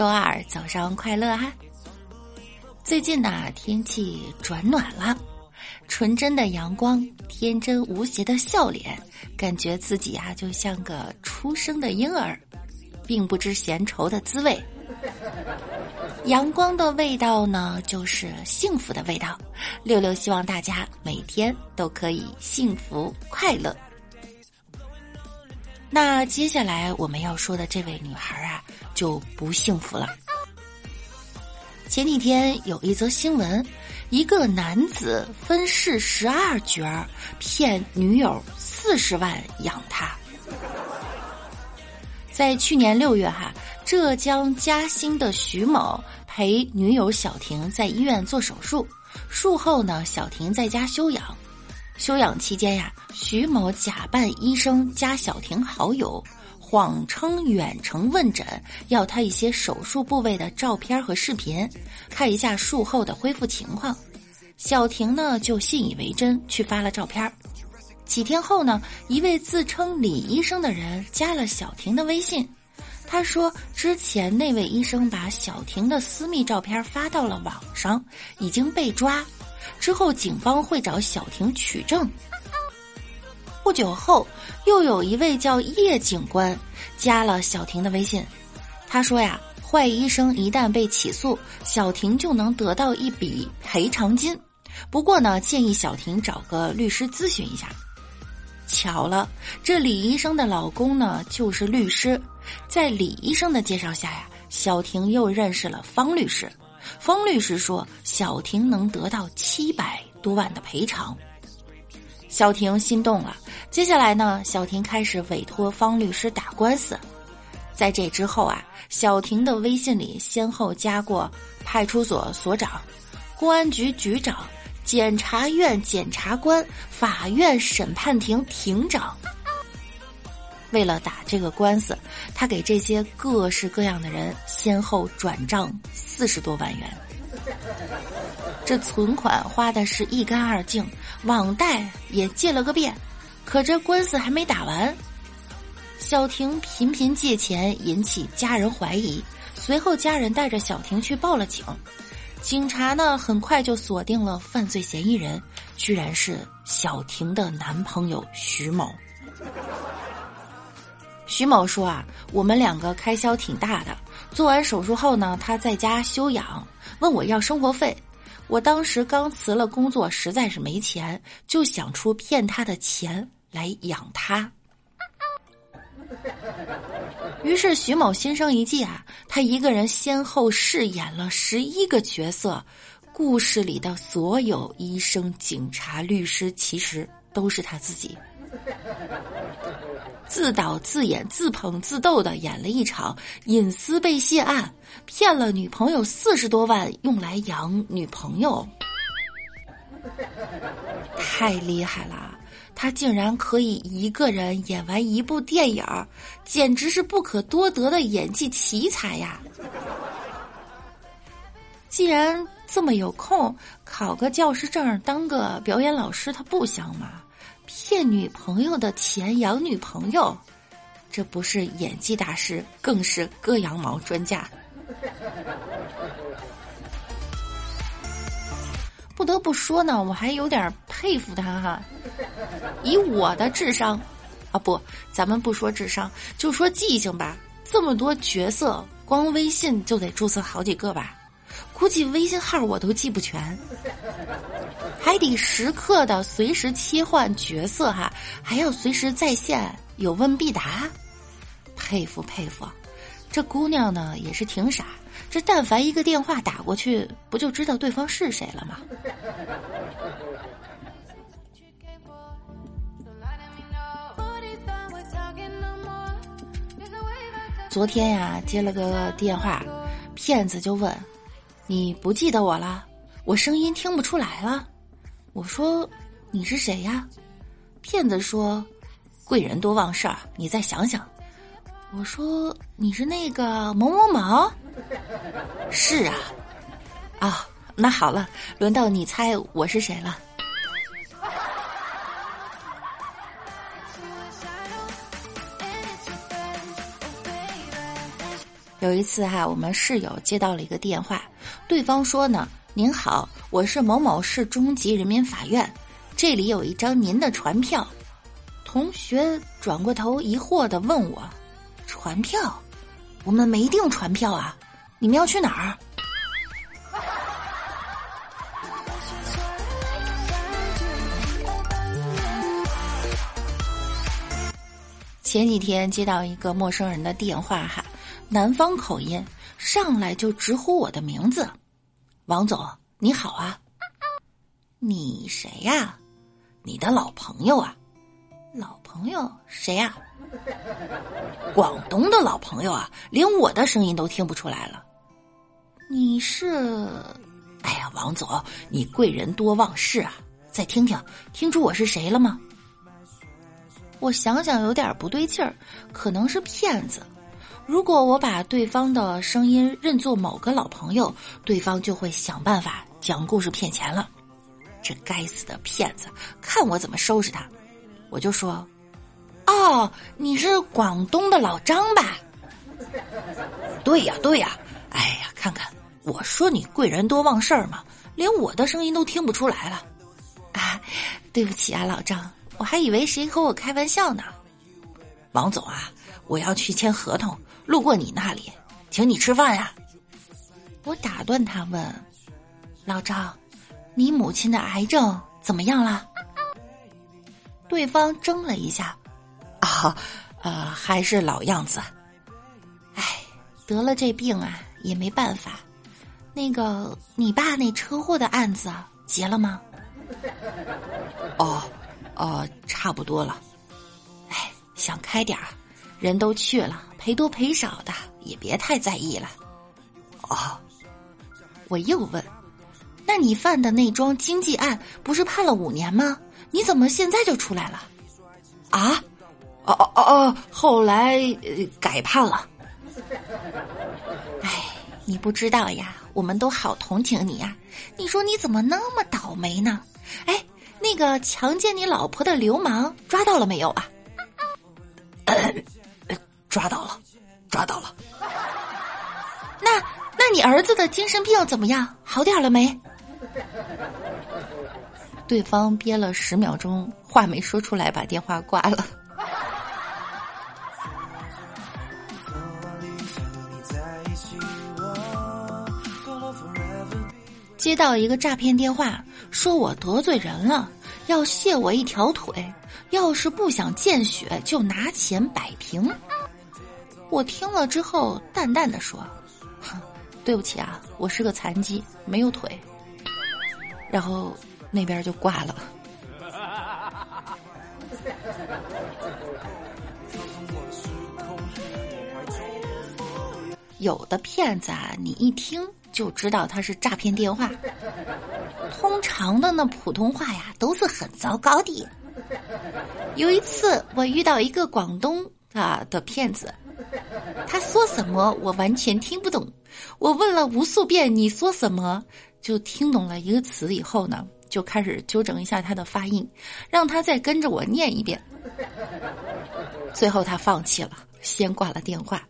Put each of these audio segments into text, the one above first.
周二早上快乐哈！最近呢，天气转暖了，纯真的阳光，天真无邪的笑脸，感觉自己啊就像个出生的婴儿，并不知闲愁的滋味。阳光的味道呢，就是幸福的味道。六六希望大家每天都可以幸福快乐。那接下来我们要说的这位女孩啊，就不幸福了。前几天有一则新闻，一个男子分饰十二角，骗女友四十万养他。在去年六月哈。浙江嘉兴的徐某陪女友小婷在医院做手术，术后呢，小婷在家休养。休养期间呀，徐某假扮医生加小婷好友，谎称远程问诊，要他一些手术部位的照片和视频，看一下术后的恢复情况。小婷呢就信以为真，去发了照片。几天后呢，一位自称李医生的人加了小婷的微信。他说：“之前那位医生把小婷的私密照片发到了网上，已经被抓。之后警方会找小婷取证。”不久后，又有一位叫叶警官加了小婷的微信。他说：“呀，坏医生一旦被起诉，小婷就能得到一笔赔偿金。不过呢，建议小婷找个律师咨询一下。”巧了，这李医生的老公呢就是律师。在李医生的介绍下呀，小婷又认识了方律师。方律师说，小婷能得到七百多万的赔偿。小婷心动了。接下来呢，小婷开始委托方律师打官司。在这之后啊，小婷的微信里先后加过派出所所长、公安局局长、检察院检察官、法院审判庭庭长。为了打这个官司，他给这些各式各样的人先后转账四十多万元，这存款花的是一干二净，网贷也借了个遍，可这官司还没打完，小婷频频借钱引起家人怀疑，随后家人带着小婷去报了警，警察呢很快就锁定了犯罪嫌疑人，居然是小婷的男朋友徐某。徐某说：“啊，我们两个开销挺大的。做完手术后呢，他在家休养，问我要生活费。我当时刚辞了工作，实在是没钱，就想出骗他的钱来养他。于是徐某心生一计啊，他一个人先后饰演了十一个角色。故事里的所有医生、警察、律师，其实都是他自己。”自导自演、自捧自逗的演了一场隐私被泄案，骗了女朋友四十多万用来养女朋友，太厉害了！他竟然可以一个人演完一部电影简直是不可多得的演技奇才呀！既然这么有空，考个教师证当个表演老师，他不香吗？骗女朋友的钱养女朋友，这不是演技大师，更是割羊毛专家。不得不说呢，我还有点佩服他哈。以我的智商，啊不，咱们不说智商，就说记性吧。这么多角色，光微信就得注册好几个吧。估计微信号我都记不全，还得时刻的随时切换角色哈，还要随时在线有问必答，佩服佩服，这姑娘呢也是挺傻，这但凡一个电话打过去，不就知道对方是谁了吗？昨天呀接了个电话。骗子就问：“你不记得我了？我声音听不出来了？”我说：“你是谁呀？”骗子说：“贵人多忘事儿，你再想想。”我说：“你是那个某某某？”是啊，啊，那好了，轮到你猜我是谁了。有一次哈，我们室友接到了一个电话，对方说呢：“您好，我是某某市中级人民法院，这里有一张您的传票。”同学转过头疑惑的问我：“传票？我们没订传票啊，你们要去哪儿？”前几天接到一个陌生人的电话哈。南方口音，上来就直呼我的名字，王总你好啊，你谁呀？你的老朋友啊？老朋友谁呀？广东的老朋友啊，连我的声音都听不出来了。你是？哎呀，王总，你贵人多忘事啊！再听听，听出我是谁了吗？我想想，有点不对劲儿，可能是骗子。如果我把对方的声音认作某个老朋友，对方就会想办法讲故事骗钱了。这该死的骗子，看我怎么收拾他！我就说：“哦，你是广东的老张吧？”对呀，对呀。哎呀，看看我说你贵人多忘事儿嘛，连我的声音都听不出来了。啊，对不起啊，老张，我还以为谁和我开玩笑呢。王总啊，我要去签合同。路过你那里，请你吃饭呀！我打断他问：“老赵，你母亲的癌症怎么样了？”对方怔了一下：“啊，呃，还是老样子。哎，得了这病啊，也没办法。那个，你爸那车祸的案子结了吗？”“哦，哦，差不多了。哎，想开点儿，人都去了。”赔多赔少的也别太在意了。哦，我又问，那你犯的那桩经济案不是判了五年吗？你怎么现在就出来了？啊？哦哦哦哦，后来改判了。哎，你不知道呀，我们都好同情你呀。你说你怎么那么倒霉呢？哎，那个强奸你老婆的流氓抓到了没有啊？抓到了，抓到了。那那你儿子的精神病怎么样？好点了没？对方憋了十秒钟，话没说出来，把电话挂了。接到一个诈骗电话，说我得罪人了，要卸我一条腿，要是不想见血，就拿钱摆平。我听了之后，淡淡的说：“ 对不起啊，我是个残疾，没有腿。”然后那边就挂了。有的骗子啊，你一听就知道他是诈骗电话。通常的那普通话呀，都是很糟糕的。有一次，我遇到一个广东啊的骗子。他说什么？我完全听不懂。我问了无数遍，你说什么？就听懂了一个词以后呢，就开始纠正一下他的发音，让他再跟着我念一遍。最后他放弃了，先挂了电话。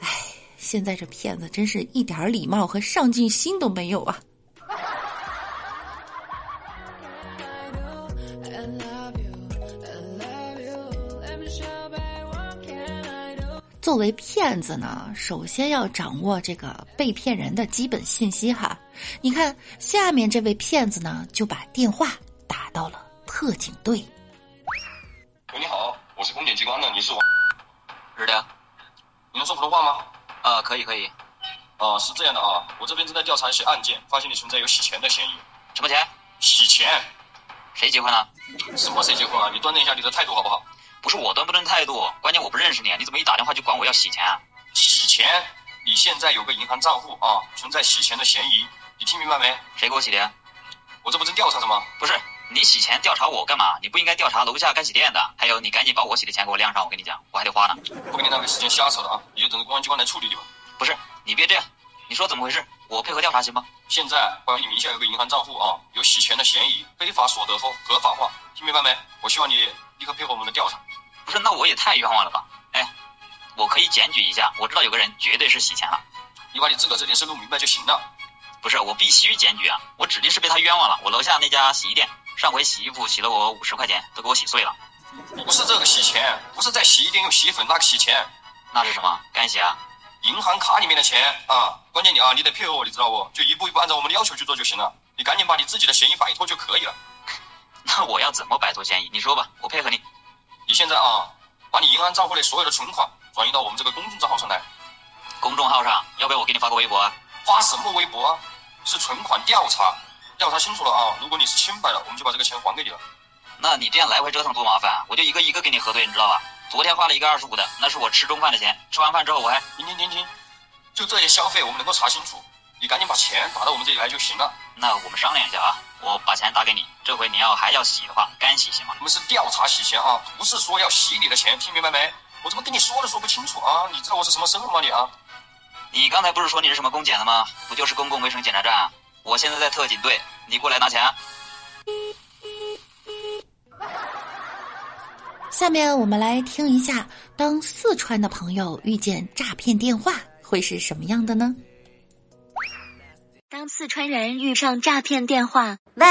唉，现在这骗子真是一点礼貌和上进心都没有啊！作为骗子呢，首先要掌握这个被骗人的基本信息哈。你看下面这位骗子呢，就把电话打到了特警队。喂，你好，我是公检机关的，你是王？是的。你能说普通话吗？啊，可以可以。啊，是这样的啊，我这边正在调查一些案件，发现你存在有洗钱的嫌疑。什么钱？洗钱。谁结婚了？什么谁结婚啊？你端正一下你的态度好不好？不是我端不端态度，关键我不认识你，你怎么一打电话就管我要洗钱啊？洗钱？你现在有个银行账户啊，存在洗钱的嫌疑，你听明白没？谁给我洗的呀？我这不正调查着吗？不是，你洗钱调查我干嘛？你不应该调查楼下干洗店的。还有，你赶紧把我洗的钱给我晾上，我跟你讲，我还得花呢。不跟你浪费时间瞎扯了啊！你就等着公安机关来处理你吧。不是，你别这样，你说怎么回事？我配合调查行吗？现在关于你名下有个银行账户啊，有洗钱的嫌疑，非法所得合合法化，听明白没？我希望你立刻配合我们的调查。不是，那我也太冤枉了吧？哎，我可以检举一下，我知道有个人绝对是洗钱了。你把你自个这件事弄明白就行了。不是，我必须检举啊！我指定是被他冤枉了。我楼下那家洗衣店，上回洗衣服洗了我五十块钱，都给我洗碎了。不是这个洗钱，不是在洗衣店用洗衣粉那个洗钱，那是什么？干洗啊？银行卡里面的钱啊！关键你啊，你得配合我，你知道不？就一步一步按照我们的要求去做就行了。你赶紧把你自己的嫌疑摆脱就可以了。那我要怎么摆脱嫌疑？你说吧，我配合你。你现在啊，把你银行账户里所有的存款转移到我们这个公众账号上来。公众号上，要不要我给你发个微博啊？发什么微博啊？是存款调查，调查清楚了啊！如果你是清白的，我们就把这个钱还给你了。那你这样来回折腾多麻烦，啊我就一个一个给你核对，你知道吧？昨天花了一个二十五的，那是我吃中饭的钱，吃完饭之后我还……停停停停，就这些消费我们能够查清楚，你赶紧把钱打到我们这里来就行了。那我们商量一下啊，我把钱打给你，这回你要还要洗的话，干洗行吗？我们是调查洗钱啊，不是说要洗你的钱，听明白没？我怎么跟你说都说不清楚啊？你知道我是什么身份吗你啊？你刚才不是说你是什么公检的吗？不就是公共卫生检查站？啊我现在在特警队，你过来拿钱。下面我们来听一下，当四川的朋友遇见诈骗电话会是什么样的呢？当四川人遇上诈骗电话，喂，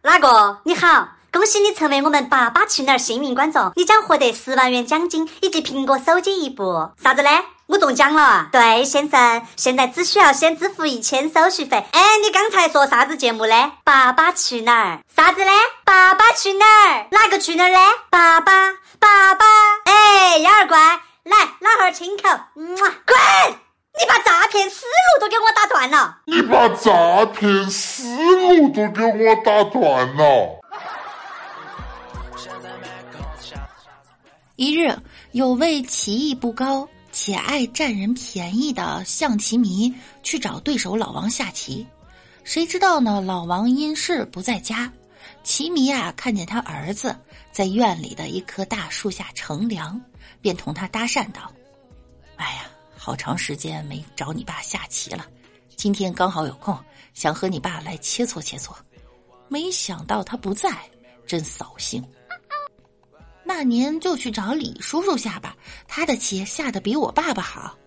哪个？你好，恭喜你成为我们爸爸去哪儿幸运观众，你将获得十万元奖金以及苹果手机一部。啥子呢？我中奖了？对，先生，现在只需要先支付一千手续费。哎，你刚才说啥子节目呢？爸爸去哪儿？啥子呢？爸爸去哪儿？哪个去哪儿呢？爸爸，爸爸。哎，幺儿乖，来，老汉儿亲口。嗯，滚！你把诈骗思路都给我打断了。你把诈骗思路都给我打断了。一日，有位棋艺不高且爱占人便宜的象棋迷去找对手老王下棋，谁知道呢？老王因事不在家，棋迷啊看见他儿子在院里的一棵大树下乘凉，便同他搭讪道：“哎呀，好长时间没找你爸下棋了，今天刚好有空，想和你爸来切磋切磋。没想到他不在，真扫兴。”那您就去找李叔叔下吧，他的棋下的比我爸爸好。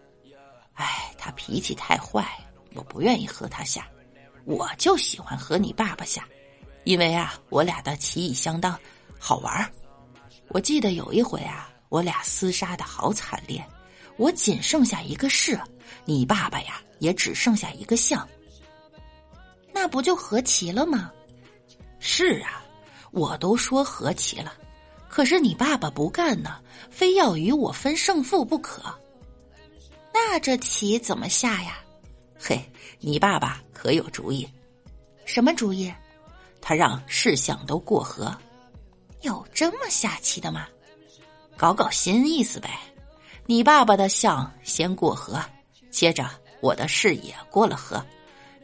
哎，他脾气太坏，我不愿意和他下。我就喜欢和你爸爸下，因为啊，我俩的棋艺相当，好玩儿。我记得有一回啊，我俩厮杀的好惨烈，我仅剩下一个士，你爸爸呀也只剩下一个象。那不就和棋了吗？是啊，我都说和棋了。可是你爸爸不干呢，非要与我分胜负不可。那这棋怎么下呀？嘿，你爸爸可有主意？什么主意？他让士象都过河。有这么下棋的吗？搞搞新意思呗。你爸爸的象先过河，接着我的士也过了河。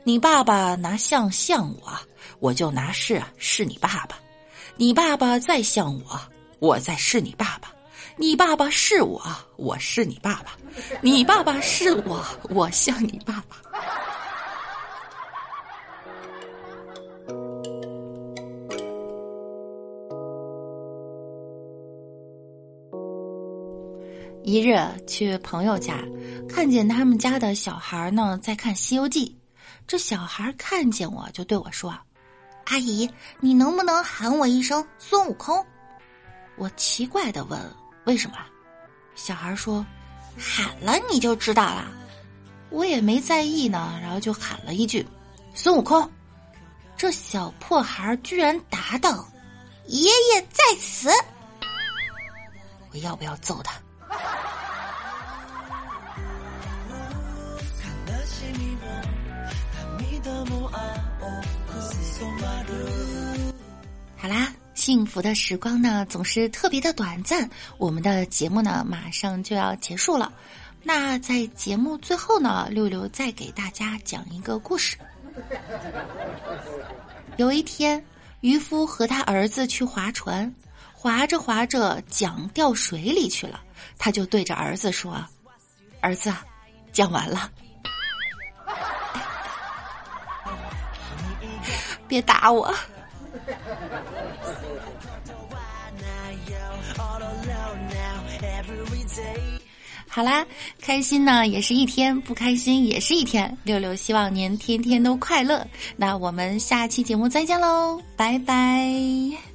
你爸爸拿象象我，我就拿士试你爸爸。你爸爸再像我。我再是你爸爸，你爸爸是我，我是你爸爸，你爸爸是我，我像你爸爸。一日去朋友家，看见他们家的小孩呢在看《西游记》，这小孩看见我就对我说：“阿姨，你能不能喊我一声孙悟空？”我奇怪的问：“为什么？”小孩说：“喊了你就知道了。”我也没在意呢，然后就喊了一句：“孙悟空！”这小破孩居然答道：“爷爷在此。”我要不要揍他？好啦。幸福的时光呢，总是特别的短暂。我们的节目呢，马上就要结束了。那在节目最后呢，六六再给大家讲一个故事。有一天，渔夫和他儿子去划船，划着划着，桨掉水里去了。他就对着儿子说：“儿子，讲完了，别打我。”好啦，开心呢也是一天，不开心也是一天。六六希望您天天都快乐。那我们下期节目再见喽，拜拜。